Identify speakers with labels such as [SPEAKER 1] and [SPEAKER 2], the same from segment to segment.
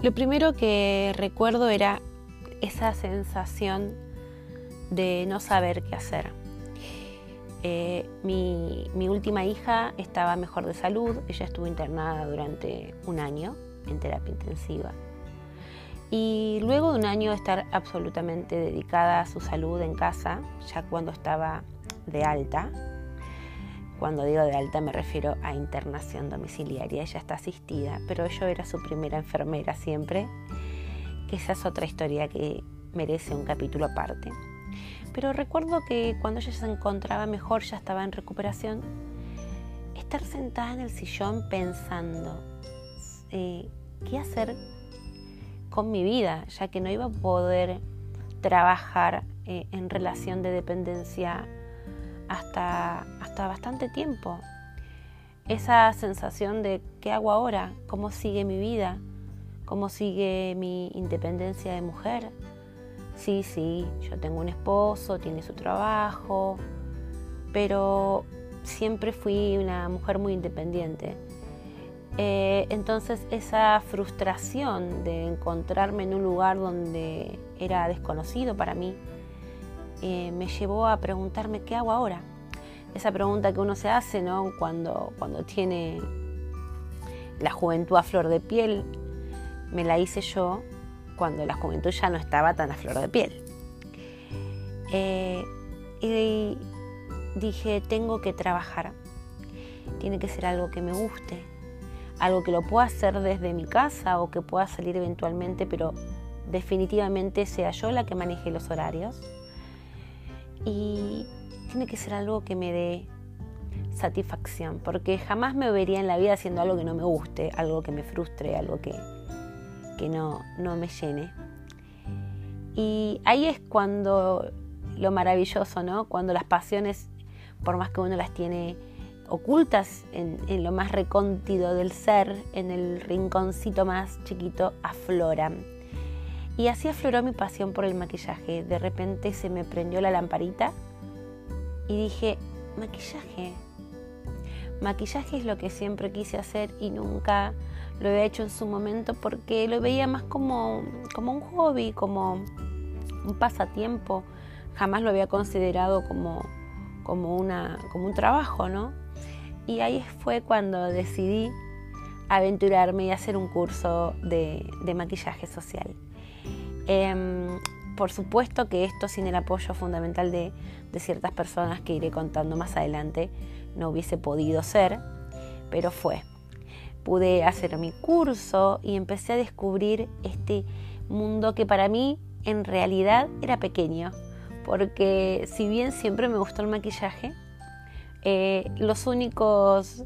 [SPEAKER 1] Lo primero que recuerdo era esa sensación de no saber qué hacer. Eh, mi, mi, última hija estaba mejor de salud, ella estuvo internada durante un año en terapia intensiva. Y luego de un año de estar absolutamente dedicada a su salud en casa, ya cuando estaba de alta, cuando digo de alta me refiero a internación domiciliaria, ella está asistida, pero yo era su primera enfermera siempre, que esa es otra historia que merece un capítulo aparte. Pero recuerdo que cuando ella se encontraba mejor, ya estaba en recuperación, estar sentada en el sillón pensando eh, qué hacer con mi vida, ya que no iba a poder trabajar eh, en relación de dependencia hasta, hasta bastante tiempo. Esa sensación de qué hago ahora, cómo sigue mi vida, cómo sigue mi independencia de mujer, Sí, sí, yo tengo un esposo, tiene su trabajo, pero siempre fui una mujer muy independiente. Eh, entonces esa frustración de encontrarme en un lugar donde era desconocido para mí eh, me llevó a preguntarme qué hago ahora. Esa pregunta que uno se hace ¿no? cuando, cuando tiene la juventud a flor de piel, me la hice yo cuando la juventud ya no estaba tan a flor de piel. Eh, y dije, tengo que trabajar. Tiene que ser algo que me guste, algo que lo pueda hacer desde mi casa o que pueda salir eventualmente, pero definitivamente sea yo la que maneje los horarios. Y tiene que ser algo que me dé satisfacción, porque jamás me vería en la vida haciendo algo que no me guste, algo que me frustre, algo que, que no, no me llene. Y ahí es cuando lo maravilloso, ¿no? Cuando las pasiones, por más que uno las tiene ocultas en, en, lo más recóndido del ser, en el rinconcito más chiquito, afloran. Y así afloró mi pasión por el maquillaje. De repente se me prendió la lamparita y dije, maquillaje. Maquillaje es lo que siempre quise hacer y nunca lo había hecho en su momento porque lo veía más como, como un hobby, como un pasatiempo. Jamás lo había considerado como, como, una, como un trabajo, ¿no? Y ahí fue cuando decidí aventurarme y hacer un curso de, maquillaje social. Em, por supuesto que esto sin el apoyo fundamental de, ciertas personas que iré contando más adelante no hubiese podido ser, pero fue pude hacer mi curso y empecé a descubrir este mundo que para mí en realidad era pequeño, porque si bien siempre me gustó el maquillaje, eh, los únicos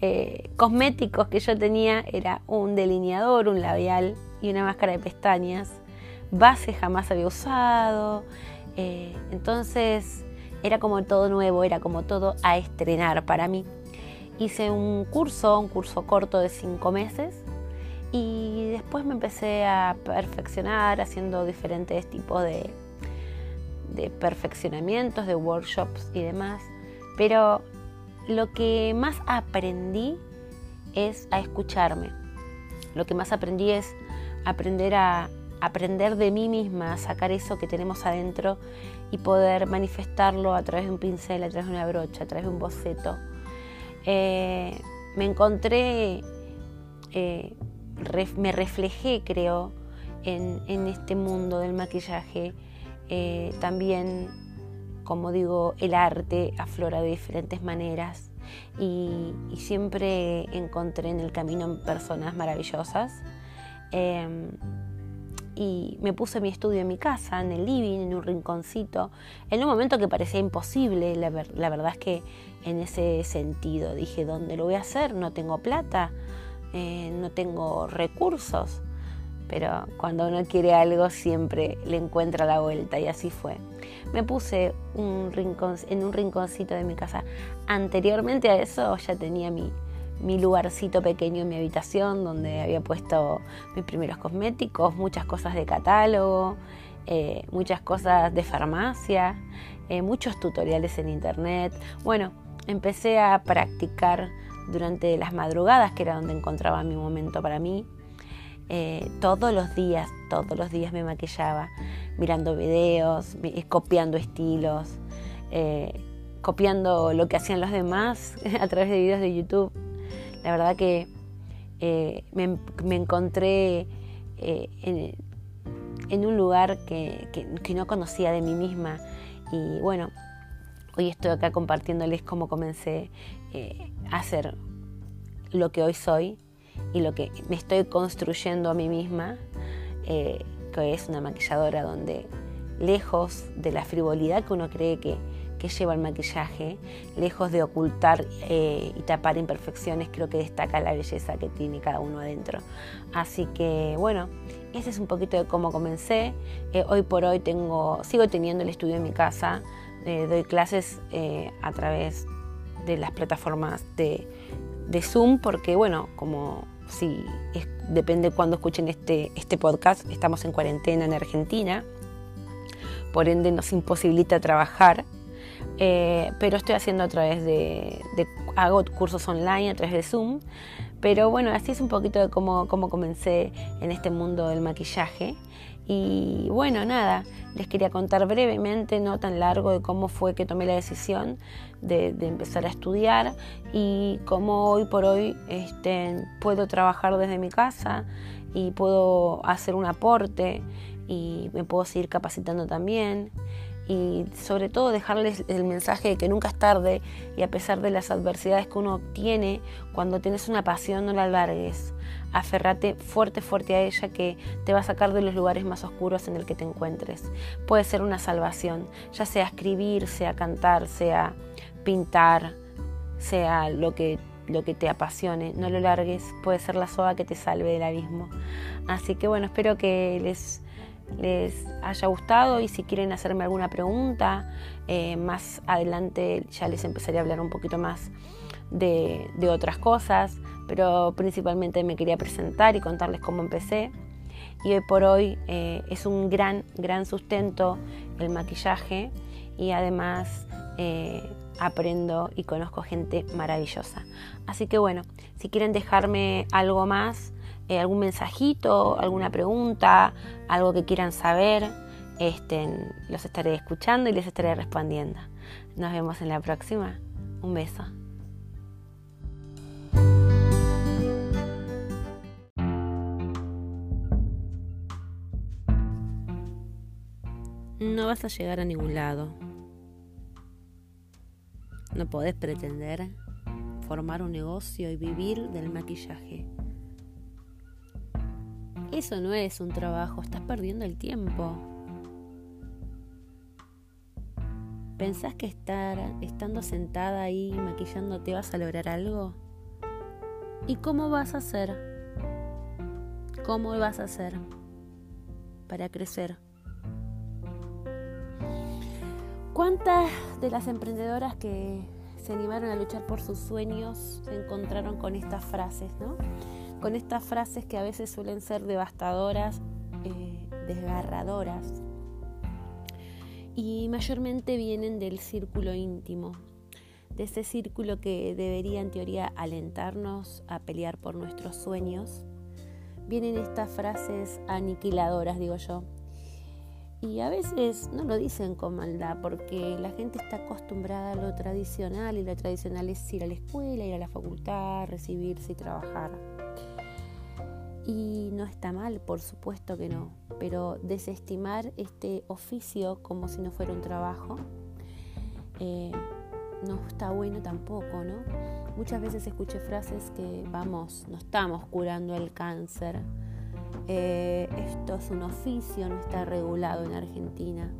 [SPEAKER 1] eh, cosméticos que yo tenía era un delineador, un labial y una máscara de pestañas. Base jamás había usado, eh, entonces era como todo nuevo, era como todo a estrenar para mí hice un curso, un curso corto de cinco meses y después me empecé a perfeccionar haciendo diferentes tipos de, de perfeccionamientos, de workshops y demás. Pero lo que más aprendí es a escucharme. Lo que más aprendí es aprender a aprender de mí misma, sacar eso que tenemos adentro y poder manifestarlo a través de un pincel, a través de una brocha, a través de un boceto eh, me encontré, eh, me reflejé, creo, en, este mundo del maquillaje. Eh, también, como digo, el arte aflora de diferentes maneras y, siempre encontré en el camino personas maravillosas. Y me puse mi estudio en mi casa, en el living, en un rinconcito, en un momento que parecía imposible, la, verdad es que en ese sentido dije, ¿dónde lo voy a hacer? No tengo plata, eh, no tengo recursos, pero cuando uno quiere algo siempre le encuentra la vuelta y así fue. Me puse en un rinconcito de mi casa. Anteriormente a eso ya tenía mi, mi lugarcito pequeño en mi habitación donde había puesto mis primeros cosméticos, muchas cosas de catálogo, eh, muchas cosas de farmacia, eh, muchos tutoriales en internet. Bueno, empecé a practicar durante las madrugadas, que era donde encontraba mi momento para mí. eh, todos los días, todos los días me maquillaba, mirando videos, copiando estilos, copiando lo que hacían los demás a través de videos de YouTube. La verdad que eh, me, encontré en, un lugar que, no conocía de mí misma. Y bueno, hoy estoy acá compartiéndoles cómo comencé a hacer lo que hoy soy y lo que me estoy construyendo a mí misma, eh, que es una maquilladora donde lejos de la frivolidad que uno cree que, lleva el maquillaje, lejos de ocultar eh, y tapar imperfecciones, creo que destaca la belleza que tiene cada uno adentro. Así que bueno, ese es un poquito de cómo comencé. Eh, hoy por hoy tengo, sigo teniendo el estudio en mi casa, doy clases a través de las plataformas de, de Zoom, porque bueno, como si depende cuando escuchen este, este podcast, estamos en cuarentena en Argentina, por ende nos imposibilita trabajar, eh, pero estoy haciendo a través de, hago cursos online a través de Zoom, pero bueno, así es un poquito de cómo, cómo comencé en este mundo del maquillaje. Y bueno, nada, les quería contar brevemente, no tan largo, de cómo fue que tomé la decisión de, empezar a estudiar y cómo hoy por hoy este, puedo trabajar desde mi casa y puedo hacer un aporte y me puedo seguir capacitando también y sobre todo dejarles el mensaje de que nunca es tarde y a pesar de las adversidades que uno obtiene, cuando tienes una pasión no la largues aferrate fuerte, fuerte a ella que te va a sacar de los lugares más oscuros en el que te encuentres. Puede ser una salvación, ya sea escribir, sea cantar, sea pintar, sea lo que, lo que te apasione, no lo largues, puede ser la soga que te salve del abismo. Así que bueno, espero que les, les haya gustado y si quieren hacerme alguna pregunta, eh, más adelante ya les empezaré a hablar un poquito más de, otras cosas pero principalmente me quería presentar y contarles cómo empecé. Y hoy por hoy eh, es un gran, gran sustento el maquillaje y además eh, aprendo y conozco gente maravillosa. Así que bueno, si quieren dejarme algo más, eh, algún mensajito, alguna pregunta, algo que quieran saber, este, los estaré escuchando y les estaré respondiendo. Nos vemos en la próxima. Un beso. no vas a llegar a ningún lado. No podés pretender formar un negocio y vivir del maquillaje. Eso no es un trabajo, estás perdiendo el tiempo. ¿Pensás que estar estando sentada ahí maquillándote vas a lograr algo? ¿Y cómo vas a hacer? ¿Cómo vas a hacer para crecer? ¿Cuántas de las emprendedoras que se animaron a luchar por sus sueños se encontraron con estas frases, ¿no? Con estas frases que a veces suelen ser devastadoras, eh, desgarradoras, y mayormente vienen del círculo íntimo, de ese círculo que debería en teoría alentarnos a pelear por nuestros sueños. Vienen estas frases aniquiladoras, digo yo, y a veces no lo dicen con maldad, porque la gente está acostumbrada a lo tradicional y lo tradicional es ir a la escuela, ir a la facultad, recibirse y trabajar. Y no está mal, por supuesto que no, pero desestimar este oficio como si no fuera un trabajo eh, no está bueno tampoco, ¿no? Muchas veces escuché frases que, vamos, no estamos curando el cáncer, eh, esto es un oficio, no está regulado en Argentina,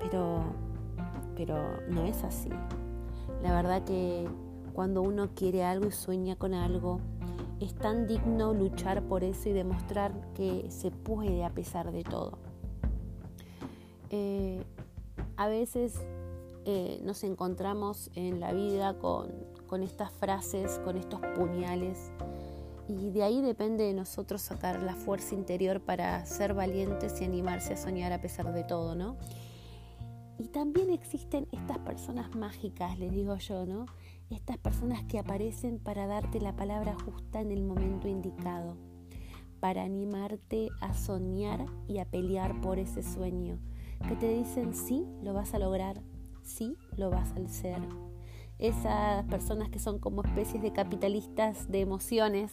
[SPEAKER 1] pero, pero no es así. La verdad que cuando uno quiere algo y sueña con algo, es tan digno luchar por eso y demostrar que se puede a pesar de todo. Eh, a veces eh, nos encontramos en la vida con, con estas frases, con estos puñales y de ahí depende de nosotros sacar la fuerza interior para ser valientes y animarse a soñar a pesar de todo, ¿no? Y también existen estas personas mágicas, les digo yo, ¿no? Estas personas que aparecen para darte la palabra justa en el momento indicado, para animarte a soñar y a pelear por ese sueño. Que te dicen sí, lo vas a lograr, sí, lo vas a hacer. Esas personas que son como especies de capitalistas de emociones,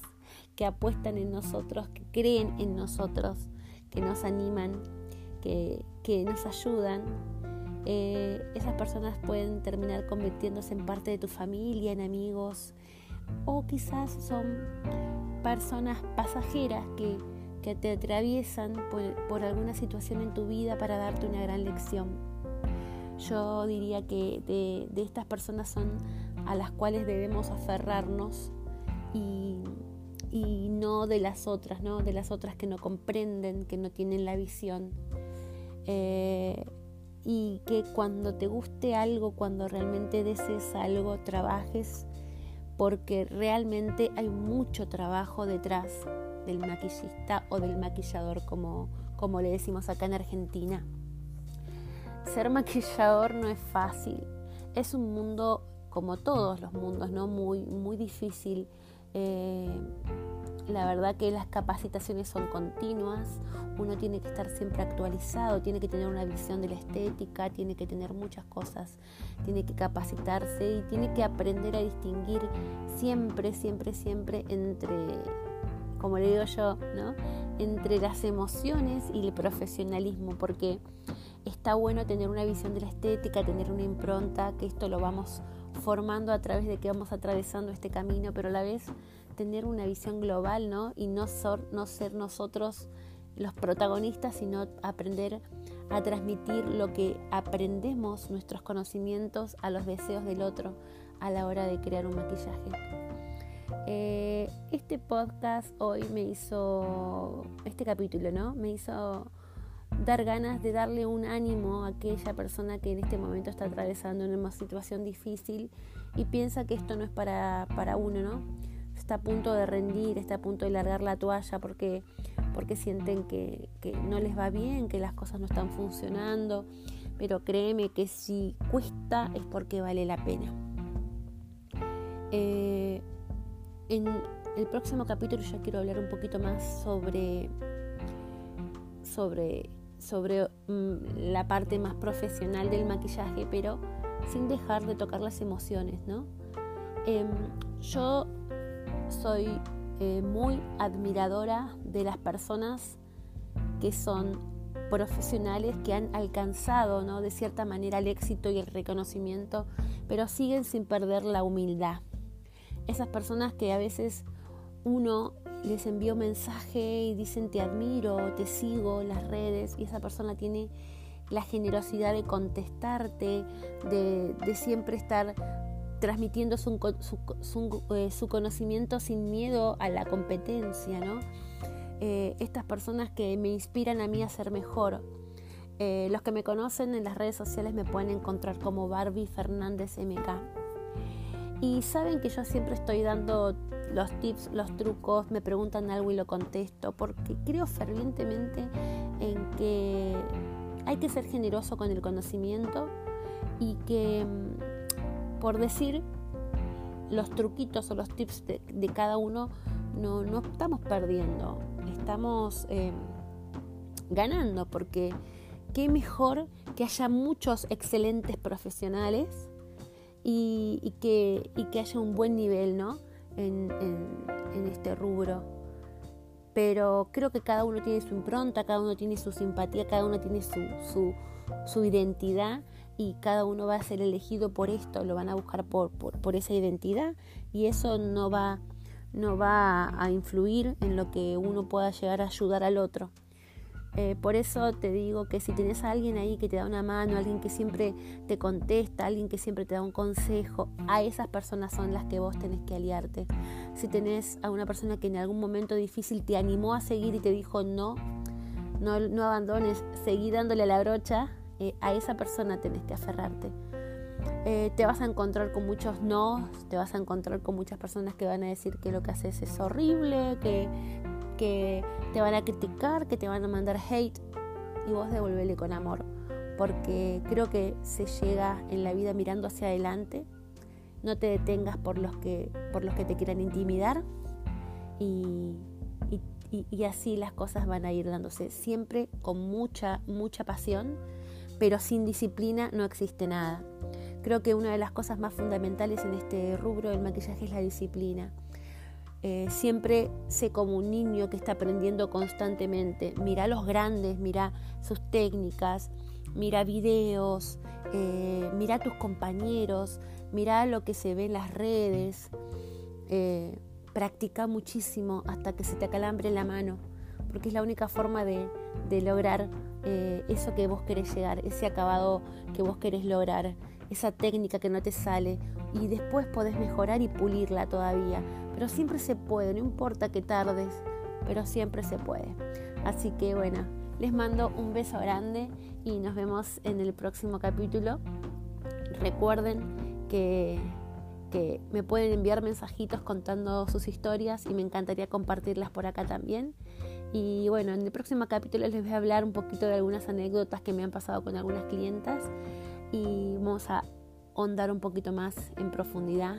[SPEAKER 1] que apuestan en nosotros, que creen en nosotros, que nos animan, que, nos ayudan, eh, esas personas pueden terminar convirtiéndose en parte de tu familia, en amigos, o quizás son personas pasajeras que, te atraviesan por, alguna situación en tu vida para darte una gran lección. Yo diría que de, de estas personas son a las cuales debemos aferrarnos y, y no de las otras, ¿no? De las otras que no comprenden, que no tienen la visión. Eh, y que cuando te guste algo, cuando realmente desees algo, trabajes, porque realmente hay mucho trabajo detrás del maquillista o del maquillador, como, como le decimos acá en Argentina. Ser maquillador no es fácil, es un mundo como todos los mundos, ¿no? Muy, muy difícil. Eh, la verdad que las capacitaciones son continuas, uno tiene que estar siempre actualizado, tiene que tener una visión de la estética, tiene que tener muchas cosas, tiene que capacitarse y tiene que aprender a distinguir siempre, siempre, siempre entre, como le digo yo, ¿no? entre las emociones y el profesionalismo, porque está bueno tener una visión de la estética, tener una impronta, que esto lo vamos formando a través de que vamos atravesando este camino, pero a la vez tener una visión global, ¿no? Y no ser, no ser nosotros los protagonistas, sino aprender a transmitir lo que aprendemos, nuestros conocimientos, a los deseos del otro a la hora de crear un maquillaje. Eh, este podcast hoy me hizo, este capítulo, ¿no? Me hizo dar ganas de darle un ánimo a aquella persona que en este momento está atravesando una situación difícil y piensa que esto no es para, para uno, ¿no? A punto de rendir, está a punto de largar la toalla porque, porque sienten que, no les va bien, que las cosas no están funcionando, pero créeme que si cuesta es porque vale la pena. Eh, en el próximo capítulo ya quiero hablar un poquito más sobre, sobre sobre mm, la parte más profesional del maquillaje, pero sin dejar de tocar las emociones, ¿no? Em, yo soy eh, muy admiradora de las personas que son profesionales que han alcanzado ¿no? de cierta manera el éxito y el reconocimiento, pero siguen sin perder la humildad. Esas personas que a veces uno les envío mensaje y dicen te admiro, te sigo las redes y esa persona tiene la generosidad de contestarte, de, siempre estar transmitiendo eh, su, conocimiento sin miedo a la competencia, ¿no? Eh, estas personas que me inspiran a mí a ser mejor. Eh, los que me conocen en las redes sociales me pueden encontrar como Barbie Fernández MK. Y saben que yo siempre estoy dando los tips, los trucos, me preguntan algo y lo contesto, porque creo fervientemente en que hay que ser generoso con el conocimiento y que, mm, por decir, los truquitos o los tips de, cada uno no, no, estamos perdiendo, estamos em, ganando, porque qué mejor que haya muchos excelentes profesionales y, que, que, haya un buen nivel ¿no? en, este rubro. Pero creo que cada uno tiene su impronta, cada uno tiene su simpatía, cada uno tiene su, su, identidad y cada uno va a ser elegido por esto, lo van a buscar por, por, esa identidad y eso no va, no va a influir en lo que uno pueda llegar a ayudar al otro. Eh, por eso te digo que si tienes a alguien ahí que te da una mano, alguien que siempre te contesta, alguien que siempre te da un consejo, a esas personas son las que vos tenés que aliarte. Si tenés a una persona que en algún momento difícil te animó a seguir y te dijo no, no, no abandones, seguí dándole a la brocha, a esa persona tenés que aferrarte. Eh, te vas a encontrar con muchos no, te vas a encontrar con muchas personas que van a decir que lo que haces es horrible, que que te van a criticar, que te van a mandar hate y vos devolverle con amor, porque creo que se llega en la vida mirando hacia adelante, no te detengas por los que, por los que te quieran intimidar y, y, así las cosas van a ir dándose, siempre con mucha, mucha pasión, pero sin disciplina no existe nada. Creo que una de las cosas más fundamentales en este rubro del maquillaje es la disciplina. Eh, siempre sé como un niño que está aprendiendo constantemente. Mira a los grandes, mira sus técnicas, mira videos, eh, mira a tus compañeros, mira lo que se ve en las redes. Eh, practica muchísimo hasta que se te acalambre la mano, porque es la única forma de, lograr eso que vos querés llegar, ese acabado que vos querés lograr, esa técnica que no te sale y después podés mejorar y pulirla todavía pero siempre se puede, no importa que tardes, pero siempre se puede. Así que bueno, les mando un beso grande y nos vemos en el próximo capítulo. Recuerden que, que me pueden enviar mensajitos contando sus historias y me encantaría compartirlas por acá también. Y bueno, en el próximo capítulo les voy a hablar un poquito de algunas anécdotas que me han pasado con algunas clientas y vamos a ahondar un poquito más en profundidad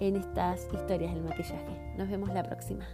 [SPEAKER 1] en estas historias del maquillaje. Nos vemos la próxima.